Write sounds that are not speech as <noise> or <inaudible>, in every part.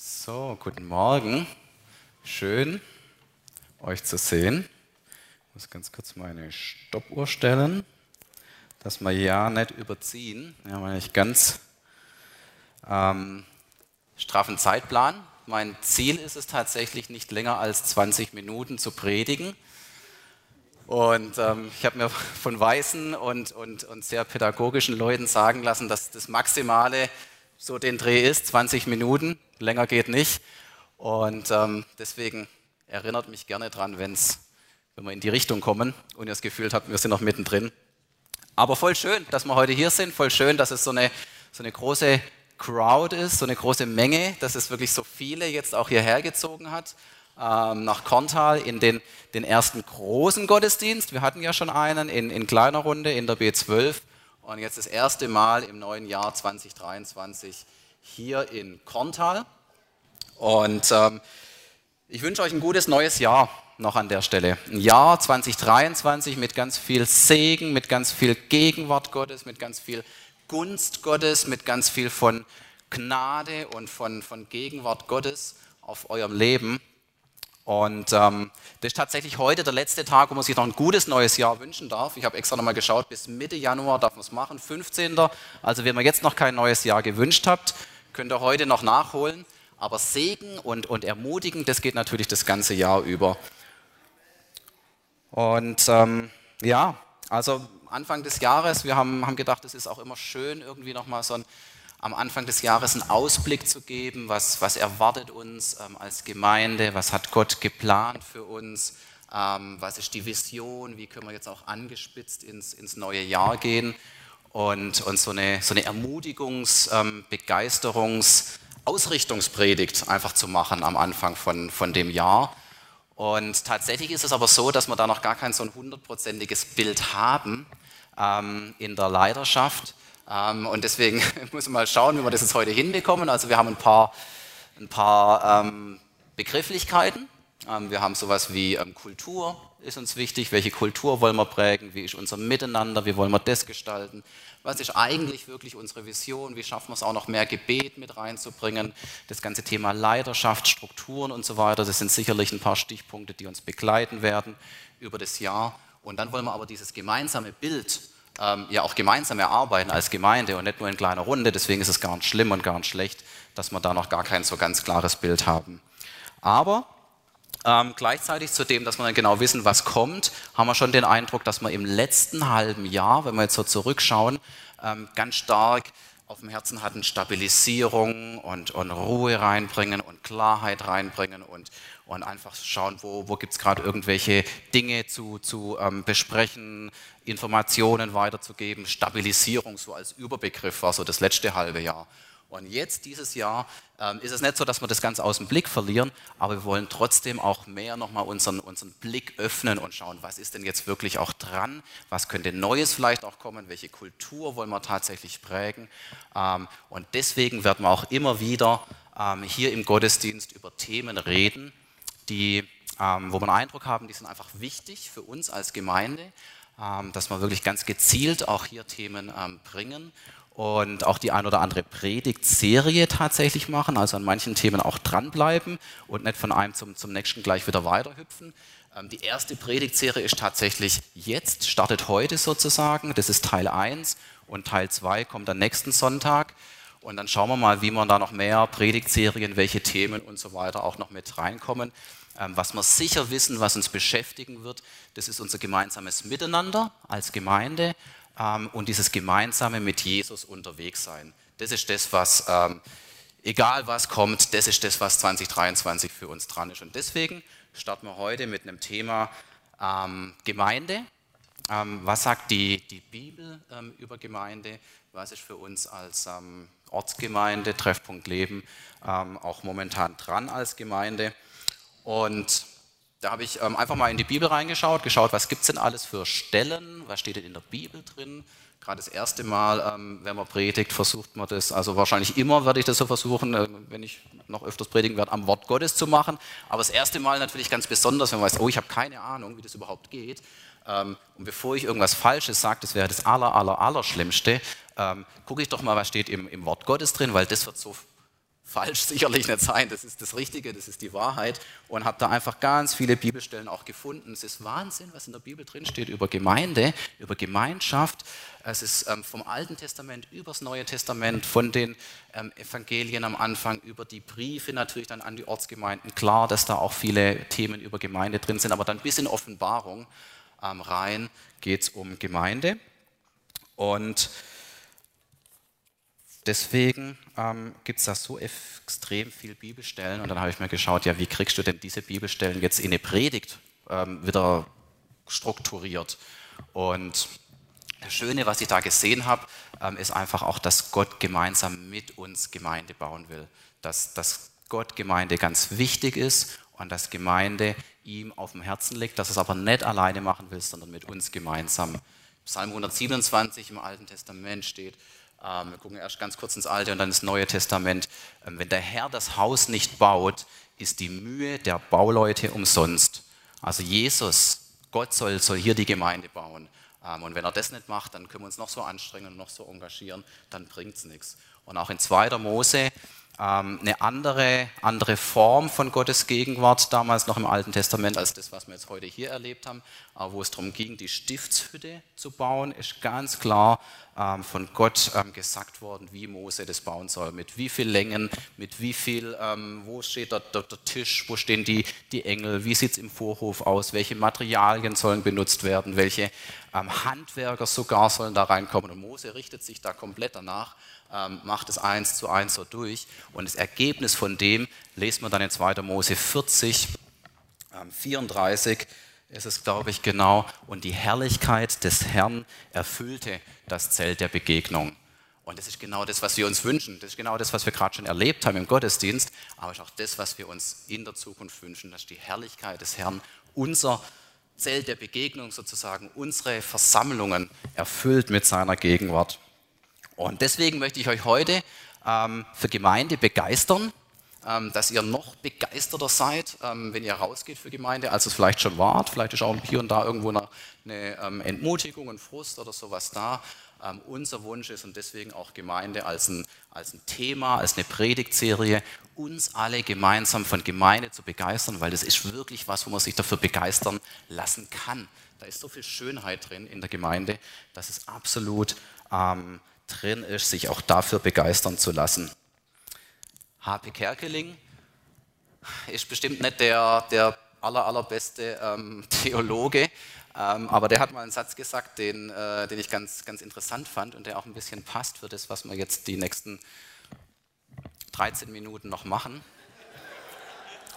So, guten Morgen. Schön, euch zu sehen. Ich muss ganz kurz meine Stoppuhr stellen, dass wir ja nicht überziehen. Wir haben eigentlich ganz ähm, straffen Zeitplan. Mein Ziel ist es tatsächlich, nicht länger als 20 Minuten zu predigen. Und ähm, ich habe mir von weisen und, und, und sehr pädagogischen Leuten sagen lassen, dass das Maximale so den Dreh ist, 20 Minuten, länger geht nicht. Und ähm, deswegen erinnert mich gerne dran, wenn's, wenn wir in die Richtung kommen und ihr das Gefühl habt, wir sind noch mittendrin. Aber voll schön, dass wir heute hier sind, voll schön, dass es so eine, so eine große Crowd ist, so eine große Menge, dass es wirklich so viele jetzt auch hierher gezogen hat, ähm, nach Korntal in den, den ersten großen Gottesdienst. Wir hatten ja schon einen in, in kleiner Runde in der B12 und jetzt das erste Mal im neuen Jahr 2023 hier in Korntal. Und ähm, ich wünsche euch ein gutes neues Jahr noch an der Stelle. Ein Jahr 2023 mit ganz viel Segen, mit ganz viel Gegenwart Gottes, mit ganz viel Gunst Gottes, mit ganz viel von Gnade und von, von Gegenwart Gottes auf eurem Leben. Und ähm, das ist tatsächlich heute der letzte Tag, wo man sich noch ein gutes neues Jahr wünschen darf. Ich habe extra nochmal geschaut, bis Mitte Januar darf man es machen, 15. Also wenn ihr jetzt noch kein neues Jahr gewünscht habt, könnt ihr heute noch nachholen. Aber Segen und, und Ermutigen, das geht natürlich das ganze Jahr über. Und ähm, ja, also Anfang des Jahres, wir haben, haben gedacht, es ist auch immer schön, irgendwie nochmal so ein am Anfang des Jahres einen Ausblick zu geben, was, was erwartet uns ähm, als Gemeinde, was hat Gott geplant für uns, ähm, was ist die Vision, wie können wir jetzt auch angespitzt ins, ins neue Jahr gehen und, und so eine, so eine Ermutigungs-, ähm, Begeisterungs-, Ausrichtungspredigt einfach zu machen am Anfang von, von dem Jahr. Und tatsächlich ist es aber so, dass wir da noch gar kein so ein hundertprozentiges Bild haben ähm, in der Leiterschaft. Ähm, und deswegen <laughs> muss man mal schauen, wie wir das jetzt heute hinbekommen. Also wir haben ein paar, ein paar ähm, Begrifflichkeiten. Ähm, wir haben sowas wie Kultur ist uns wichtig. Welche Kultur wollen wir prägen? Wie ist unser Miteinander? Wie wollen wir das gestalten? Was ist eigentlich wirklich unsere Vision? Wie schaffen wir es auch noch mehr Gebet mit reinzubringen? Das ganze Thema Leiterschaft, Strukturen und so weiter, das sind sicherlich ein paar Stichpunkte, die uns begleiten werden über das Jahr. Und dann wollen wir aber dieses gemeinsame Bild ähm, ja auch gemeinsam erarbeiten als Gemeinde und nicht nur in kleiner Runde. Deswegen ist es gar nicht schlimm und gar nicht schlecht, dass wir da noch gar kein so ganz klares Bild haben. Aber ähm, gleichzeitig zu dem, dass wir dann genau wissen, was kommt, haben wir schon den Eindruck, dass wir im letzten halben Jahr, wenn wir jetzt so zurückschauen, ähm, ganz stark auf dem Herzen hatten, Stabilisierung und, und Ruhe reinbringen und Klarheit reinbringen und, und einfach schauen, wo, wo gibt es gerade irgendwelche Dinge zu, zu ähm, besprechen, Informationen weiterzugeben. Stabilisierung so als Überbegriff war so das letzte halbe Jahr. Und jetzt, dieses Jahr, ähm, ist es nicht so, dass wir das Ganze aus dem Blick verlieren, aber wir wollen trotzdem auch mehr nochmal unseren, unseren Blick öffnen und schauen, was ist denn jetzt wirklich auch dran, was könnte Neues vielleicht auch kommen, welche Kultur wollen wir tatsächlich prägen. Ähm, und deswegen werden wir auch immer wieder ähm, hier im Gottesdienst über Themen reden, die, ähm, wo wir einen Eindruck haben, die sind einfach wichtig für uns als Gemeinde, ähm, dass wir wirklich ganz gezielt auch hier Themen ähm, bringen und auch die ein oder andere Predigtserie tatsächlich machen, also an manchen Themen auch dranbleiben und nicht von einem zum, zum nächsten gleich wieder weiterhüpfen. Ähm, die erste Predigtserie ist tatsächlich jetzt, startet heute sozusagen, das ist Teil 1 und Teil 2 kommt am nächsten Sonntag. Und dann schauen wir mal, wie man da noch mehr Predigtserien, welche Themen und so weiter auch noch mit reinkommen. Ähm, was wir sicher wissen, was uns beschäftigen wird, das ist unser gemeinsames Miteinander als Gemeinde ähm, und dieses gemeinsame mit Jesus unterwegs sein. Das ist das, was, ähm, egal was kommt, das ist das, was 2023 für uns dran ist. Und deswegen starten wir heute mit einem Thema Gemeinde. was sagt die, die Bibel über Gemeinde? Was ist für uns als Ortsgemeinde, Treffpunkt Leben auch momentan dran als Gemeinde? Und da habe ich ähm, einfach mal in die Bibel reingeschaut, geschaut, was gibt es denn alles für Stellen, was steht denn in der Bibel drin. Gerade das erste Mal, ähm, wenn man predigt, versucht man das, also wahrscheinlich immer werde ich das so versuchen, äh, wenn ich noch öfters predigen werde, am Wort Gottes zu machen. Aber das erste Mal natürlich ganz besonders, wenn man weiß, oh, ich habe keine Ahnung, wie das überhaupt geht. Ähm, und bevor ich irgendwas Falsches sage, das wäre das aller, aller, aller Schlimmste, gucke ich doch mal, was steht im, im Wort Gottes drin, weil das wird so falsch <laughs> sicherlich nicht sein, das ist das Richtige, das ist die Wahrheit und habe da einfach ganz viele Bibelstellen auch gefunden. Es ist Wahnsinn, was in der Bibel drinsteht über Gemeinde, über Gemeinschaft. Es ist ähm, vom Alten Testament übers Neue Testament, von den ähm, Evangelien am Anfang über die Briefe natürlich dann an die Ortsgemeinden. Klar, dass da auch viele Themen über Gemeinde drin sind, aber dann bis in Offenbarung ähm, rein geht es um Gemeinde. Und deswegen ähm, gibt es da so extrem viel Bibelstellen und dann habe ich mir geschaut, ja, wie kriegst du denn diese Bibelstellen jetzt in eine Predigt ähm, wieder strukturiert? Und das Schöne, was ich da gesehen habe, ähm, ist einfach auch, dass Gott gemeinsam mit uns Gemeinde bauen will. Dass, dass Gott Gemeinde ganz wichtig ist und dass Gemeinde ihm auf dem Herzen liegt, dass es aber nicht alleine machen will, sondern mit uns gemeinsam. Psalm 127 im Alten Testament steht, ähm, wir gucken erst ganz kurz ins Alte und dann ins Neue Testament. Ähm, wenn der Herr das Haus nicht baut, ist die Mühe der Bauleute umsonst. Also Jesus, Gott soll, soll hier die Gemeinde bauen. Ähm, und wenn er das nicht macht, dann können wir uns noch so anstrengen und noch so engagieren, dann bringt es nichts. Und auch in 2. Mose ähm, eine andere, andere Form von Gottes Gegenwart, damals noch im Alten Testament, als das, was wir jetzt heute hier erlebt haben, aber wo es darum ging, die Stiftshütte zu bauen, ist ganz klar ähm, von Gott ähm, gesagt worden, wie Mose das bauen soll, mit wie viel Längen, mit wie viel, wo steht der, der, der Tisch, wo stehen die, die Engel, wie sieht es im Vorhof aus, welche Materialien sollen benutzt werden, welche Handwerker sogar sollen da reinkommen. Und Mose richtet sich da komplett danach macht es eins zu eins so durch. Und das Ergebnis von dem lesen wir dann in 2. Mose 40, ähm, 34 ist es, glaube ich, genau. Und die Herrlichkeit des Herrn erfüllte das Zelt der Begegnung. Und das ist genau das, was wir uns wünschen. Das ist genau das, was wir gerade schon erlebt haben im Gottesdienst. Aber es ist auch das, was wir uns in der Zukunft wünschen, dass die Herrlichkeit des Herrn unser Zelt der Begegnung sozusagen, unsere Versammlungen erfüllt mit seiner Gegenwart. Und deswegen möchte ich euch heute ähm, für Gemeinde begeistern, ähm, dass ihr noch begeisterter seid, ähm, wenn ihr rausgeht für Gemeinde, als es vielleicht schon wart. Vielleicht ist auch hier und da irgendwo eine, ähm, Entmutigung, ein Frust oder sowas da. Ähm, unser Wunsch ist und deswegen auch Gemeinde als ein, als ein Thema, als eine Predigtserie, uns alle gemeinsam von Gemeinde zu begeistern, weil das ist wirklich was, wo man sich dafür begeistern lassen kann. Da ist so viel Schönheit drin in der Gemeinde, dass es absolut ähm, drin ist, sich auch dafür begeistern zu lassen. H.P. Kerkeling ist bestimmt nicht der, der aller, allerbeste ähm, <laughs> Theologe, ähm, aber der hat mal einen Satz gesagt, den, äh, den ich ganz, ganz interessant fand und der auch ein bisschen passt für das, was wir jetzt die nächsten 13 Minuten noch machen,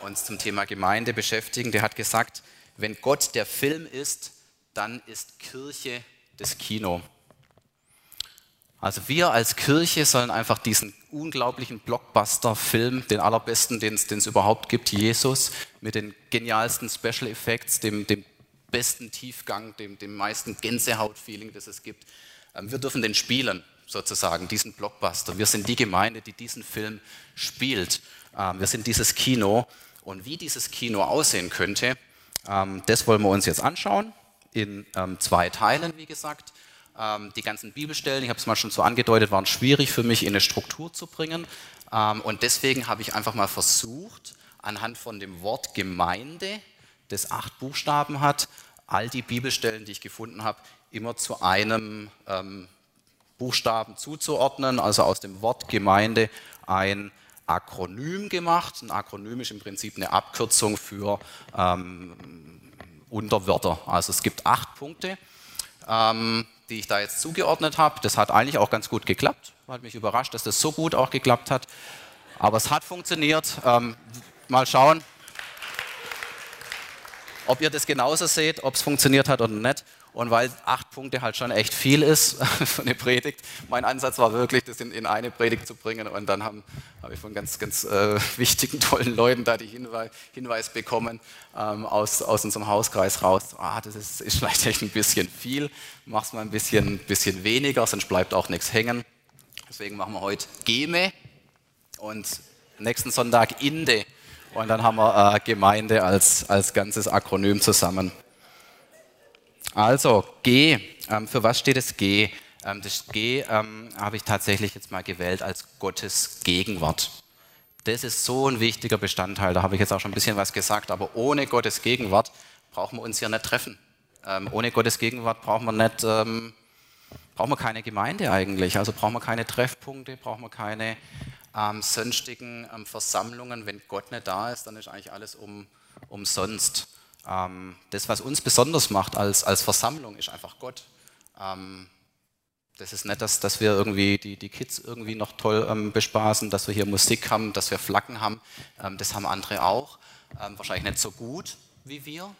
uns zum Thema Gemeinde beschäftigen. Der hat gesagt, wenn Gott der Film ist, dann ist Kirche das Kino. Also wir als Kirche sollen einfach diesen unglaublichen Blockbuster-Film, den allerbesten, den es überhaupt gibt, Jesus, mit den genialsten Special Effects, dem, dem besten Tiefgang, dem, dem meisten Gänsehaut-Feeling, das es gibt. Ähm, wir dürfen den spielen, sozusagen, diesen Blockbuster. Wir sind die Gemeinde, die diesen Film spielt. Ähm, wir sind dieses Kino. Und wie dieses Kino aussehen könnte, ähm, das wollen wir uns jetzt anschauen, in zwei Teilen, wie gesagt. Ähm, die ganzen Bibelstellen, ich habe es mal schon so angedeutet, waren schwierig für mich in eine Struktur zu bringen. Ähm, und deswegen habe ich einfach mal versucht, anhand von dem Wort Gemeinde, das acht Buchstaben hat, all die Bibelstellen, die ich gefunden habe, immer zu einem ähm, Buchstaben zuzuordnen, also aus dem Wort Gemeinde ein Akronym gemacht. Ein Akronym ist im Prinzip eine Abkürzung für ähm, Unterwörter. Also es gibt acht Punkte. Ähm, die ich da jetzt zugeordnet habe. Das hat eigentlich auch ganz gut geklappt. Hat mich überrascht, dass das so gut auch geklappt hat. Aber es hat funktioniert. Ähm, mal schauen, ob ihr das genauso seht, ob es funktioniert hat oder nicht. Und weil acht Punkte halt schon echt viel ist <laughs> für eine Predigt, mein Ansatz war wirklich, das in, in eine Predigt zu bringen. Und dann habe hab ich von ganz, ganz äh, <laughs> wichtigen, tollen Leuten da die Hinweis, Hinweis bekommen ähm, aus, aus unserem Hauskreis raus. Ah, das ist, ist vielleicht echt ein bisschen viel. Mach es mal ein bisschen, bisschen weniger, sonst bleibt auch nichts hängen. Deswegen machen wir heute Geme und nächsten Sonntag Inde. Und dann haben wir äh, Gemeinde als, als ganzes Akronym zusammen. Also G, ähm, für was steht das G? Ähm, das G ähm, habe ich tatsächlich jetzt mal gewählt als Gottes Gegenwart. Das ist so ein wichtiger Bestandteil. Da habe ich jetzt auch schon ein bisschen was gesagt. Aber ohne Gottes Gegenwart brauchen wir uns hier nicht treffen. Ähm, ohne Gottes Gegenwart brauchen wir nicht, ähm, brauchen wir keine Gemeinde eigentlich. Also brauchen wir keine Treffpunkte, brauchen wir keine ähm, sonstigen ähm, Versammlungen. Wenn Gott nicht da ist, dann ist eigentlich alles um, umsonst. Ähm, das, was uns besonders macht als, als Versammlung, ist einfach Gott. Ähm, das ist nicht, dass, dass wir irgendwie die, die Kids irgendwie noch toll ähm, bespaßen, dass wir hier Musik haben, dass wir Flaggen haben. Ähm, das haben andere auch. Ähm, wahrscheinlich nicht so gut wie wir.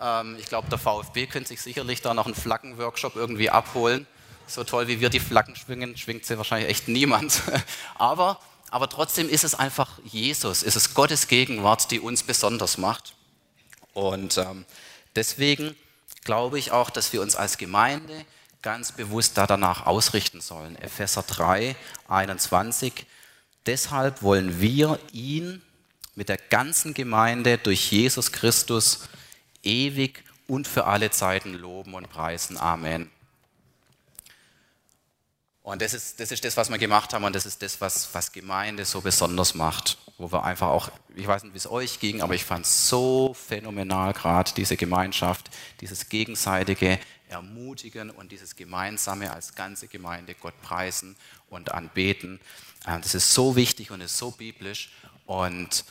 Ähm, ich glaube, der VfB könnte sich sicherlich da noch einen Flaggenworkshop irgendwie abholen. So toll wie wir die Flaggen schwingen, schwingt sie wahrscheinlich echt niemand. <laughs> aber, aber trotzdem ist es einfach Jesus, ist es Gottes Gegenwart, die uns besonders macht. Und ähm, deswegen glaube ich auch, dass wir uns als Gemeinde ganz bewusst da danach ausrichten sollen. Epheser 3, 21. Deshalb wollen wir ihn mit der ganzen Gemeinde durch Jesus Christus ewig und für alle Zeiten loben und preisen. Amen. Und das ist, das ist das, was wir gemacht haben und das ist das, was, was Gemeinde so besonders macht. Wo wir einfach auch, ich weiß nicht, wie es euch ging, aber ich fand es so phänomenal gerade, diese Gemeinschaft, dieses gegenseitige ermutigen und dieses Gemeinsame als ganze Gemeinde Gott preisen und anbeten. Ähm, das ist so wichtig und ist so biblisch und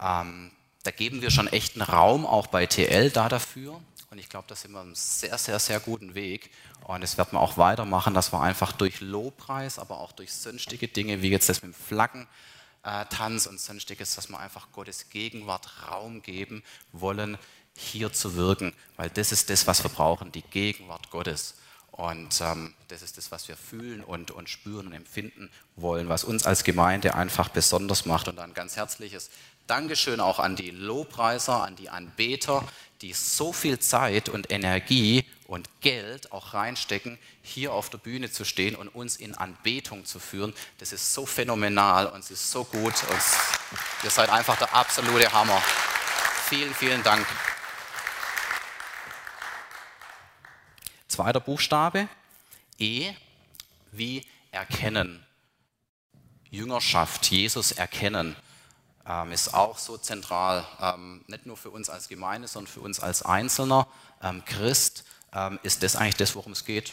ähm, da geben wir schon echt einen Raum auch bei TL da dafür. Und ich glaube, da sind wir auf einem sehr, sehr, sehr guten Weg. Und das werden wir auch weitermachen, dass wir einfach durch Lobpreis, aber auch durch sonstige Dinge, wie jetzt das mit dem Flaggentanz und sonstiges, dass wir einfach Gottes Gegenwart Raum geben wollen, hier zu wirken, weil das ist das, was wir brauchen, die Gegenwart Gottes. Und ähm, das ist das, was wir fühlen und, und spüren und empfinden wollen, was uns als Gemeinde einfach besonders macht. Und ein ganz herzliches Dankeschön auch an die Lobpreiser, an die Anbeter, die so viel Zeit und Energie und Geld auch reinstecken, hier auf der Bühne zu stehen und uns in Anbetung zu führen. Das ist so phänomenal und es ist so gut. Und ihr seid einfach der absolute Hammer. Vielen, vielen Dank. Zweiter Buchstabe, E, wie erkennen. Jüngerschaft, Jesus erkennen, ähm, ist auch so zentral, ähm, nicht nur für uns als Gemeinde, sondern für uns als einzelner ähm, Christ ist das eigentlich das, worum es geht.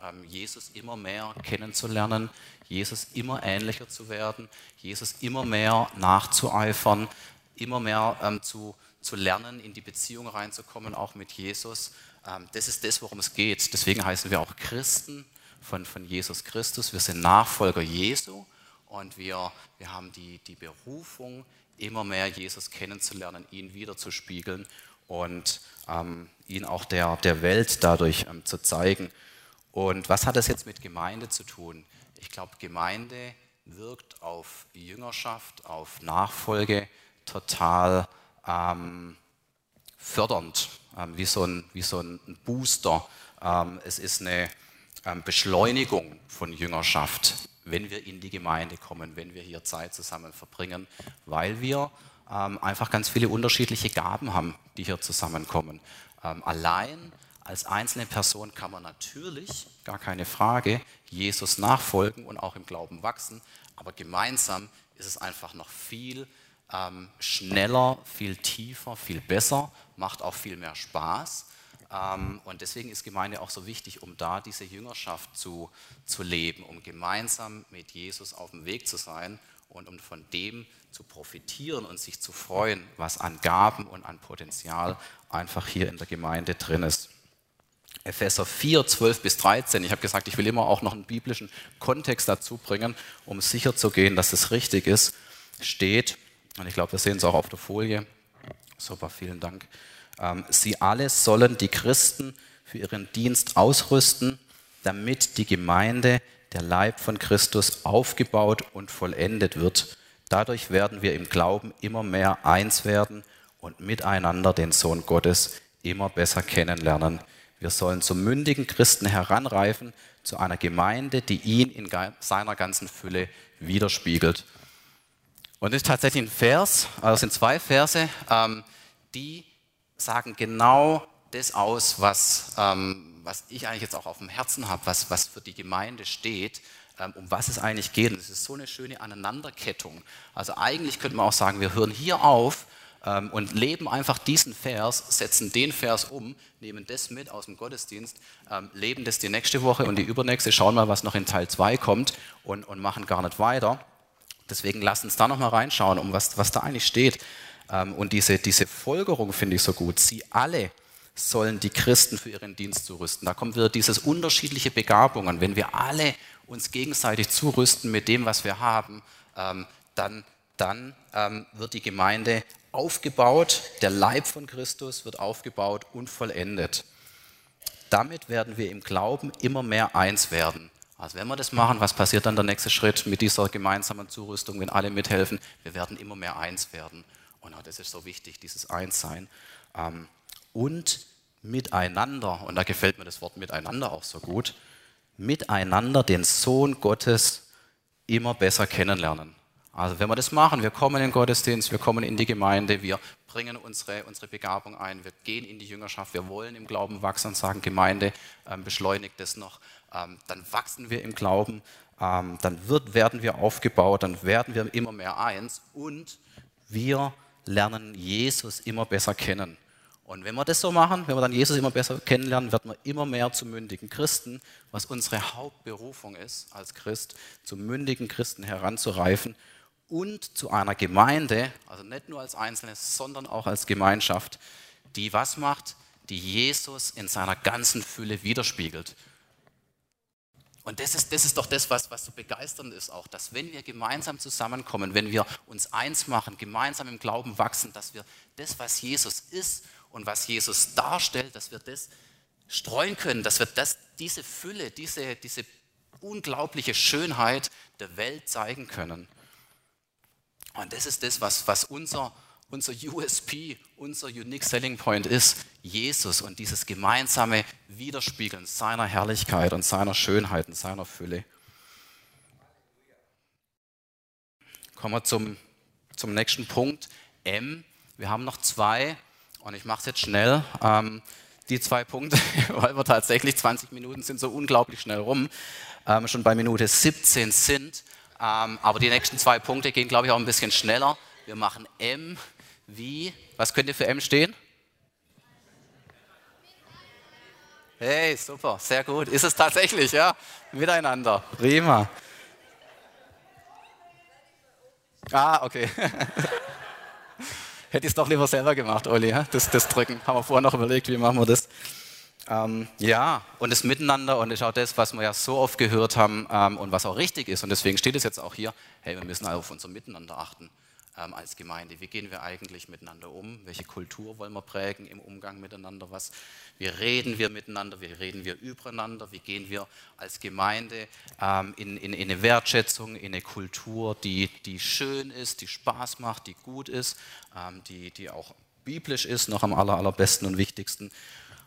Ähm, Jesus immer mehr kennenzulernen, Jesus immer ähnlicher zu werden, Jesus immer mehr nachzueifern, immer mehr ähm, zu, zu lernen, in die Beziehung reinzukommen, auch mit Jesus ähm, das ist das, worum es geht. Deswegen heißen wir auch Christen von, von Jesus Christus. Wir sind Nachfolger Jesu und wir, wir haben die, die Berufung, immer mehr Jesus kennenzulernen, ihn wiederzuspiegeln und ähm, ihn auch der, der Welt dadurch ähm, zu zeigen. Und was hat das jetzt mit Gemeinde zu tun? Ich glaube, Gemeinde wirkt auf Jüngerschaft, auf Nachfolge total ähm, fördernd, ähm, wie, so ein, wie so ein Booster. Ähm, es ist eine ähm, Beschleunigung von Jüngerschaft, wenn wir in die Gemeinde kommen, wenn wir hier Zeit zusammen verbringen, weil wir einfach ganz viele unterschiedliche Gaben haben, die hier zusammenkommen. allein als einzelne Person kann man natürlich, gar keine Frage, Jesus nachfolgen und auch im Glauben wachsen, aber gemeinsam ist es einfach noch viel ähm, schneller, viel tiefer, viel besser, macht auch viel mehr Spaß. Ähm, und deswegen ist Gemeinde auch so wichtig, um da diese Jüngerschaft zu, zu leben, um gemeinsam mit Jesus auf dem Weg zu sein und um von dem zu profitieren und sich zu freuen, was an Gaben und an Potenzial einfach hier in der Gemeinde drin ist. Epheser 4, 12 bis 13. Ich habe gesagt, ich will immer auch noch einen biblischen Kontext dazu bringen, um sicher zu gehen, dass es richtig ist. Steht, und ich glaube, wir sehen es auch auf der Folie. Super, vielen Dank. Ähm, sie alle sollen die Christen für ihren Dienst ausrüsten, damit die Gemeinde, der Leib von Christus, aufgebaut und vollendet wird. Dadurch werden wir im Glauben immer mehr eins werden und miteinander den Sohn Gottes immer besser kennenlernen. Wir sollen zum mündigen Christen heranreifen, zu einer Gemeinde, die ihn in seiner ganzen Fülle widerspiegelt. Und das ist tatsächlich ein Vers, also sind zwei Verse, ähm, die sagen genau das aus, was, ähm, was ich eigentlich jetzt auch auf dem Herzen habe, was, was für die Gemeinde steht. ähm, um was es eigentlich geht. Und es ist so eine schöne Aneinanderkettung. Also eigentlich könnte man auch sagen, wir hören hier auf ähm, und leben einfach diesen Vers, setzen den Vers um, nehmen das mit aus dem Gottesdienst, ähm, leben das die nächste Woche und die übernächste, schauen mal, was noch in Teil 2 kommt und, und machen gar nicht weiter. Deswegen lasst uns da nochmal reinschauen, um was, was da eigentlich steht. Und diese, diese Folgerung finde ich so gut. Sie alle sollen die Christen für ihren Dienst zurüsten. Da kommt wieder dieses unterschiedliche Begabungen. Wenn wir alle uns gegenseitig zurüsten mit dem, was wir haben, ähm, dann, dann ähm, wird die Gemeinde aufgebaut, der Leib von Christus wird aufgebaut und vollendet. Damit werden wir im Glauben immer mehr eins werden. Also wenn wir das machen, was passiert dann der nächste Schritt mit dieser gemeinsamen Zurüstung, wenn alle mithelfen? Wir werden immer mehr eins werden. Und das ist so wichtig, dieses Einssein. Ähm, und miteinander, und da gefällt mir das Wort miteinander auch so gut, miteinander den Sohn Gottes immer besser kennenlernen. Also wenn wir das machen, wir kommen in den Gottesdienst, wir kommen in die Gemeinde, wir bringen unsere, unsere Begabung ein, wir gehen in die Jüngerschaft, wir wollen im Glauben wachsen und sagen, Gemeinde ähm, beschleunigt das noch, ähm, dann wachsen wir im Glauben, ähm, dann wird, werden wir aufgebaut, dann werden wir immer mehr eins und wir lernen Jesus immer besser kennen. Und wenn wir das so machen, wenn wir dann Jesus immer besser kennenlernen, werden wir immer mehr zu mündigen Christen, was unsere Hauptberufung ist als Christ, zu mündigen Christen heranzureifen und zu einer Gemeinde, also nicht nur als Einzelne, sondern auch als Gemeinschaft, die was macht? Die Jesus in seiner ganzen Fülle widerspiegelt. Und das ist, das ist doch das, was, was so begeisternd ist auch, dass wenn wir gemeinsam zusammenkommen, wenn wir uns eins machen, gemeinsam im Glauben wachsen, dass wir das, was Jesus ist und was Jesus darstellt, dass wir das streuen können, dass wir das, diese Fülle, diese, diese unglaubliche Schönheit der Welt zeigen können. Und das ist das, was, was unser, unser USP, unser Unique Selling Point ist, Jesus und dieses gemeinsame Widerspiegeln seiner Herrlichkeit und seiner Schönheit und seiner Fülle. Kommen wir zum, zum nächsten Punkt, M. Wir haben noch zwei und ich mache es jetzt schnell. Ähm, die zwei Punkte, <laughs> weil wir tatsächlich 20 Minuten sind so unglaublich schnell rum, ähm, schon bei Minute 17 sind. Ähm, aber die nächsten zwei Punkte gehen, glaube ich, auch ein bisschen schneller. Wir machen M wie, was könnte für M stehen? Hey, super, sehr gut. Ist es tatsächlich, ja? Miteinander. Prima. Ah, okay. <laughs> Hätte ich es doch lieber selber gemacht, Olli, das, das Drücken. Haben wir vorher noch überlegt, wie machen wir das. Ähm, ja, und das Miteinander und das ist auch das, was wir ja so oft gehört haben ähm, und was auch richtig ist. Und deswegen steht es jetzt auch hier, hey, wir müssen auf unser Miteinander achten ähm, als Gemeinde. Wie gehen wir eigentlich miteinander um? Welche Kultur wollen wir prägen im Umgang miteinander? Was, wie reden wir miteinander? Wie reden wir übereinander? Wie gehen wir als Gemeinde ähm, in, in, in, eine Wertschätzung, in eine Kultur, die, die schön ist, die Spaß macht, die gut ist, ähm, die, die auch biblisch ist, noch am aller, allerbesten und wichtigsten.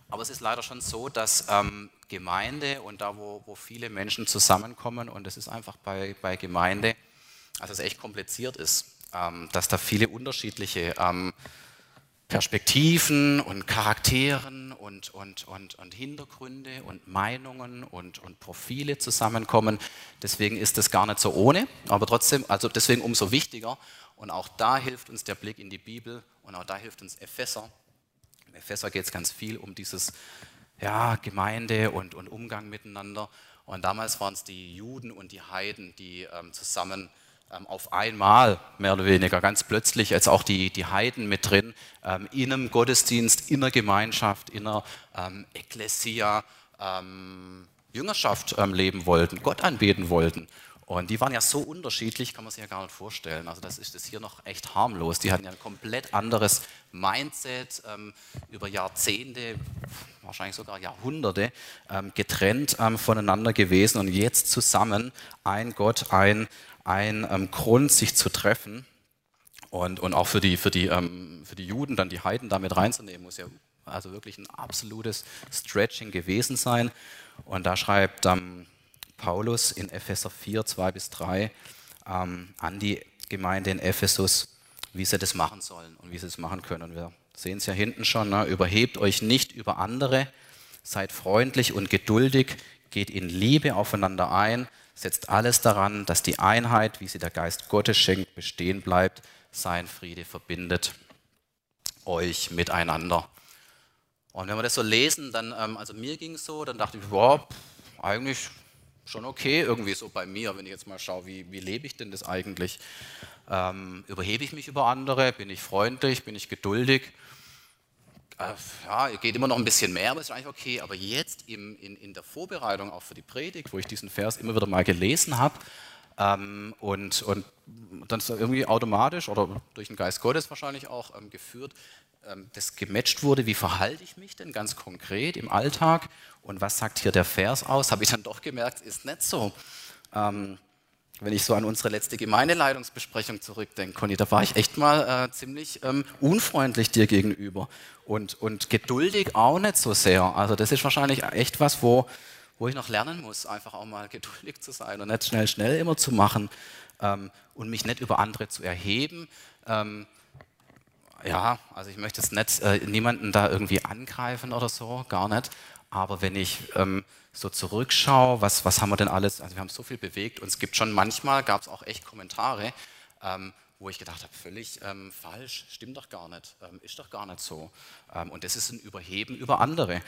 Aber es ist leider schon so, dass ähm, Gemeinde und da, wo, wo viele Menschen zusammenkommen, und es ist einfach bei, bei Gemeinde, also es echt kompliziert ist, dass da viele unterschiedliche ähm, Perspektiven und Charakteren und, und, und, und Hintergründe und Meinungen und, und Profile zusammenkommen. Deswegen ist das gar nicht so ohne, aber trotzdem, also deswegen umso wichtiger. Und auch da hilft uns der Blick in die Bibel und auch da hilft uns Epheser, Epheser geht es ganz viel um dieses ja, Gemeinde und, und Umgang miteinander. Und damals waren es die Juden und die Heiden, die ähm, zusammen ähm, auf einmal, mehr oder weniger, ganz plötzlich, jetzt auch die, die Heiden mit drin, ähm, in einem Gottesdienst, in einer Gemeinschaft, in einer ähm, Ekklesia, ähm, Jüngerschaft ähm, leben wollten, Gott anbeten wollten. Und die waren ja so unterschiedlich, kann man sich ja gar nicht vorstellen. Also das ist das hier noch echt harmlos. Die hatten ja ein komplett anderes Mindset ähm, über Jahrzehnte, wahrscheinlich sogar Jahrhunderte ähm, getrennt ähm, voneinander gewesen und jetzt zusammen ein Gott, ein, ein ähm, Grund, sich zu treffen. Und, und auch für die, für, die, ähm, für die Juden dann die Heiden damit reinzunehmen, muss ja also wirklich ein absolutes Stretching gewesen sein. Und da schreibt ähm, Paulus in Epheser 4, 2 bis 3 ähm, an die Gemeinde in Ephesus, wie sie das machen sollen und wie sie es machen können. Und wir sehen es ja hinten schon, ne? überhebt euch nicht über andere, seid freundlich und geduldig, geht in Liebe aufeinander ein, setzt alles daran, dass die Einheit, wie sie der Geist Gottes schenkt, bestehen bleibt. Sein Friede verbindet euch miteinander. Und wenn wir das so lesen, dann, ähm, also mir ging es so, dann dachte ich, boah, eigentlich schon okay, irgendwie so bei mir, wenn ich jetzt mal schaue, wie, wie lebe ich denn das eigentlich? Ähm, überhebe ich mich über andere? Bin ich freundlich? Bin ich geduldig? Äh, ja, geht immer noch ein bisschen mehr, aber ist eigentlich okay. Aber jetzt im, in, in der Vorbereitung auch für die Predigt, wo ich diesen Vers immer wieder mal gelesen habe ähm, und, und dann ist irgendwie automatisch oder durch den Geist Gottes wahrscheinlich auch ähm, geführt, ähm, das gematcht wurde, wie verhalte ich mich denn ganz konkret im Alltag und was sagt hier der Vers aus, habe ich dann doch gemerkt, ist nicht so. Ähm, wenn ich so an unsere letzte Gemeindeleitungsbesprechung zurückdenke, Conny, da war ich echt mal äh, ziemlich ähm, unfreundlich dir gegenüber und, und geduldig auch nicht so sehr. Also das ist wahrscheinlich echt was, wo, wo ich noch lernen muss, einfach auch mal <laughs> geduldig zu sein und nicht schnell, schnell immer zu machen ähm, und mich nicht über andere zu erheben. Ähm, ja, also ich möchte jetzt nicht äh, niemanden da irgendwie angreifen oder so, gar nicht. Aber wenn ich ähm, so zurückschaue, was, was haben wir denn alles, also wir haben so viel bewegt und es gibt schon manchmal, gab es auch echt Kommentare, ähm, wo ich gedacht habe, völlig ähm, falsch, stimmt doch gar nicht, ähm, ist doch gar nicht so. Ähm, und das ist ein Überheben über andere.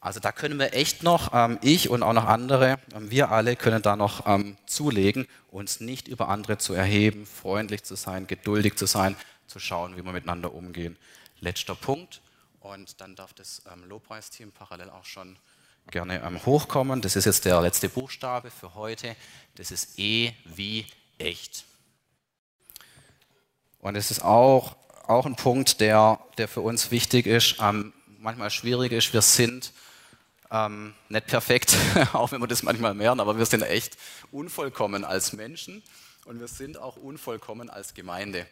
Also da können wir echt noch, ähm, ich und auch noch andere, wir alle können da noch zulegen, uns nicht über andere zu erheben, freundlich zu sein, geduldig zu sein, zu schauen, wie wir miteinander umgehen. Letzter Punkt und dann darf das ähm, Lobpreisteam parallel auch schon gerne ähm, hochkommen. Das ist jetzt der letzte Buchstabe für heute. Das ist E wie echt. Und es ist auch, auch ein Punkt, der, der für uns wichtig ist, ähm, manchmal schwierig ist. Wir sind ähm, nicht perfekt, <laughs> auch wenn wir das manchmal mehren, aber wir sind echt unvollkommen als Menschen und wir sind auch unvollkommen als Gemeinde.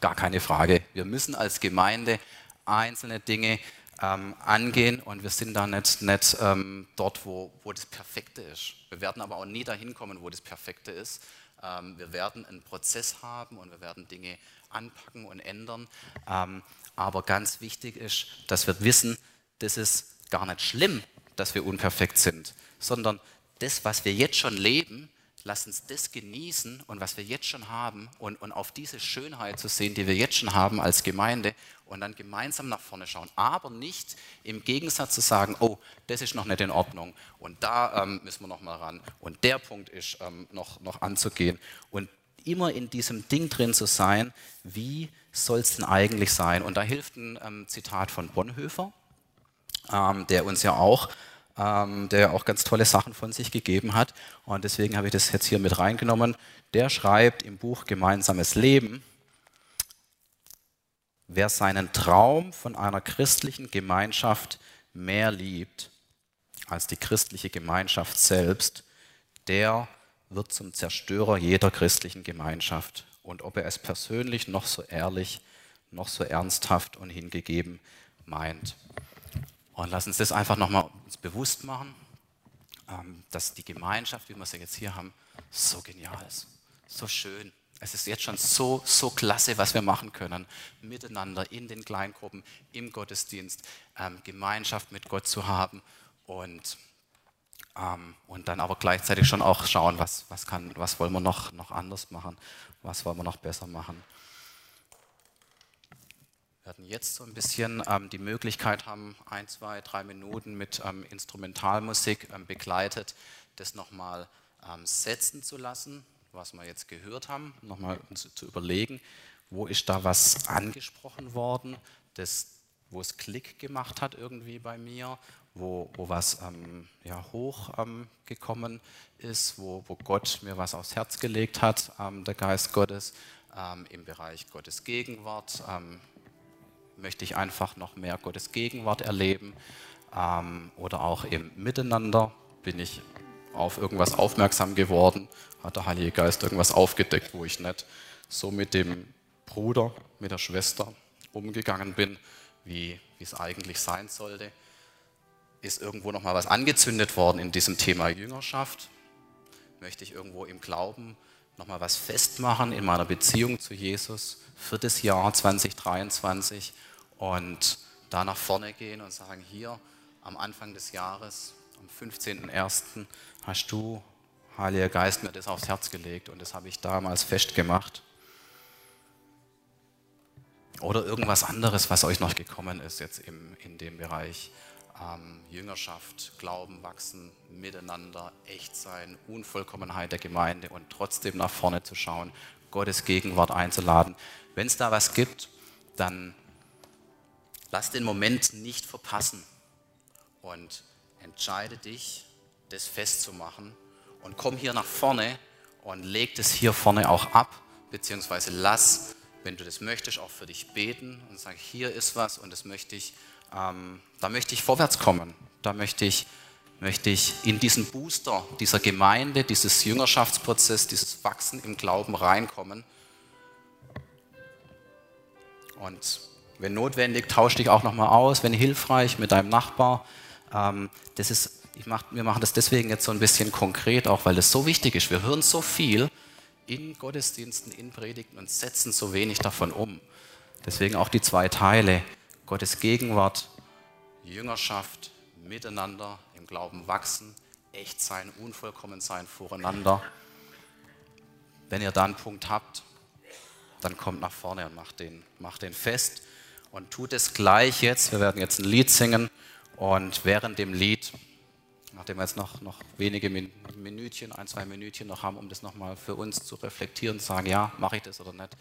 Gar keine Frage. Wir müssen als Gemeinde einzelne Dinge ähm, angehen und wir sind da nicht, nicht ähm, dort, wo, wo das Perfekte ist. Wir werden aber auch nie dahin kommen, wo das Perfekte ist. Ähm, wir werden einen Prozess haben und wir werden Dinge anpacken und ändern. Ähm, aber ganz wichtig ist, dass wir wissen, das ist gar nicht schlimm, dass wir unperfekt sind, sondern das, was wir jetzt schon leben, Lass uns das genießen und was wir jetzt schon haben und, und auf diese Schönheit zu sehen, die wir jetzt schon haben als Gemeinde und dann gemeinsam nach vorne schauen. Aber nicht im Gegensatz zu sagen, oh, das ist noch nicht in Ordnung und da ähm, müssen wir noch mal ran und der Punkt ist ähm, noch, noch anzugehen. Und immer in diesem Ding drin zu sein, wie soll es denn eigentlich sein? Und da hilft ein ähm, Zitat von Bonhoeffer, ähm, der uns ja auch ähm, der auch ganz tolle Sachen von sich gegeben hat. Und deswegen habe ich das jetzt hier mit reingenommen. Der schreibt im Buch Gemeinsames Leben, wer seinen Traum von einer christlichen Gemeinschaft mehr liebt als die christliche Gemeinschaft selbst, der wird zum Zerstörer jeder christlichen Gemeinschaft. Und ob er es persönlich noch so ehrlich, noch so ernsthaft und hingegeben meint. Und lass uns das einfach nochmal bewusst machen, ähm, dass die Gemeinschaft, wie wir sie jetzt hier haben, so genial ist, so schön. Es ist jetzt schon so, so klasse, was wir machen können, miteinander in den Kleingruppen, im Gottesdienst, ähm, Gemeinschaft mit Gott zu haben und, ähm, und dann aber gleichzeitig schon auch schauen, was, was, kann, was wollen wir noch, noch anders machen, was wollen wir noch besser machen. Wir werden jetzt so ein bisschen ähm, die Möglichkeit haben, ein, zwei, drei Minuten mit ähm, Instrumentalmusik ähm, begleitet, das nochmal ähm, setzen zu lassen, was wir jetzt gehört haben, nochmal uns zu überlegen, wo ist da was angesprochen worden, das, wo es Klick gemacht hat irgendwie bei mir, wo, wo was ähm, ja, hochgekommen ähm, ist, wo, wo Gott mir was aufs Herz gelegt hat, der Geist Gottes, im Bereich Gottes Gegenwart, möchte ich einfach noch mehr Gottes Gegenwart erleben ähm, oder auch im Miteinander bin ich auf irgendwas aufmerksam geworden, hat der Heilige Geist irgendwas aufgedeckt, wo ich nicht so mit dem Bruder, mit der Schwester umgegangen bin, wie es eigentlich sein sollte. Ist irgendwo noch mal was angezündet worden in diesem Thema Jüngerschaft? Möchte ich irgendwo im Glauben noch mal was festmachen in meiner Beziehung zu Jesus für das Jahr 2023 und da nach vorne gehen und sagen, hier am Anfang des Jahres, am 15.01. hast du, Heiliger Geist mir das aufs Herz gelegt und das habe ich damals festgemacht. Oder irgendwas anderes, was euch noch gekommen ist jetzt im, in dem Bereich ähm, Jüngerschaft, Glauben wachsen, miteinander, echt sein, Unvollkommenheit der Gemeinde und trotzdem nach vorne zu schauen, Gottes Gegenwart einzuladen. Wenn es da was gibt, dann lass den Moment nicht verpassen und entscheide dich, das festzumachen und komm hier nach vorne und leg das hier vorne auch ab, beziehungsweise lass, wenn du das möchtest, auch für dich beten und sag, hier ist was und das möchte ich, ähm, da möchte ich vorwärts kommen, da möchte ich, möchte ich in diesen Booster dieser Gemeinde, dieses Jüngerschaftsprozess, dieses Wachsen im Glauben reinkommen. Und wenn notwendig, tausch dich auch nochmal aus, wenn hilfreich, mit deinem Nachbar. Ähm, das ist mach, wir machen das deswegen jetzt so ein bisschen konkret, auch weil das so wichtig ist. Wir hören so viel in Gottesdiensten, in Predigten und setzen so wenig davon um. Deswegen auch die zwei Teile. Gottes Gegenwart, Jüngerschaft, miteinander im Glauben wachsen, echt sein, unvollkommen sein voreinander. Wenn ihr da einen Punkt habt, dann kommt nach vorne und macht den, macht den fest und tut es gleich jetzt. Wir werden jetzt ein Lied singen und während dem Lied nachdem wir jetzt noch, noch wenige Minütchen, ein, zwei Minütchen noch haben, um das nochmal für uns zu reflektieren, sagen, ja, mache ich das oder nicht,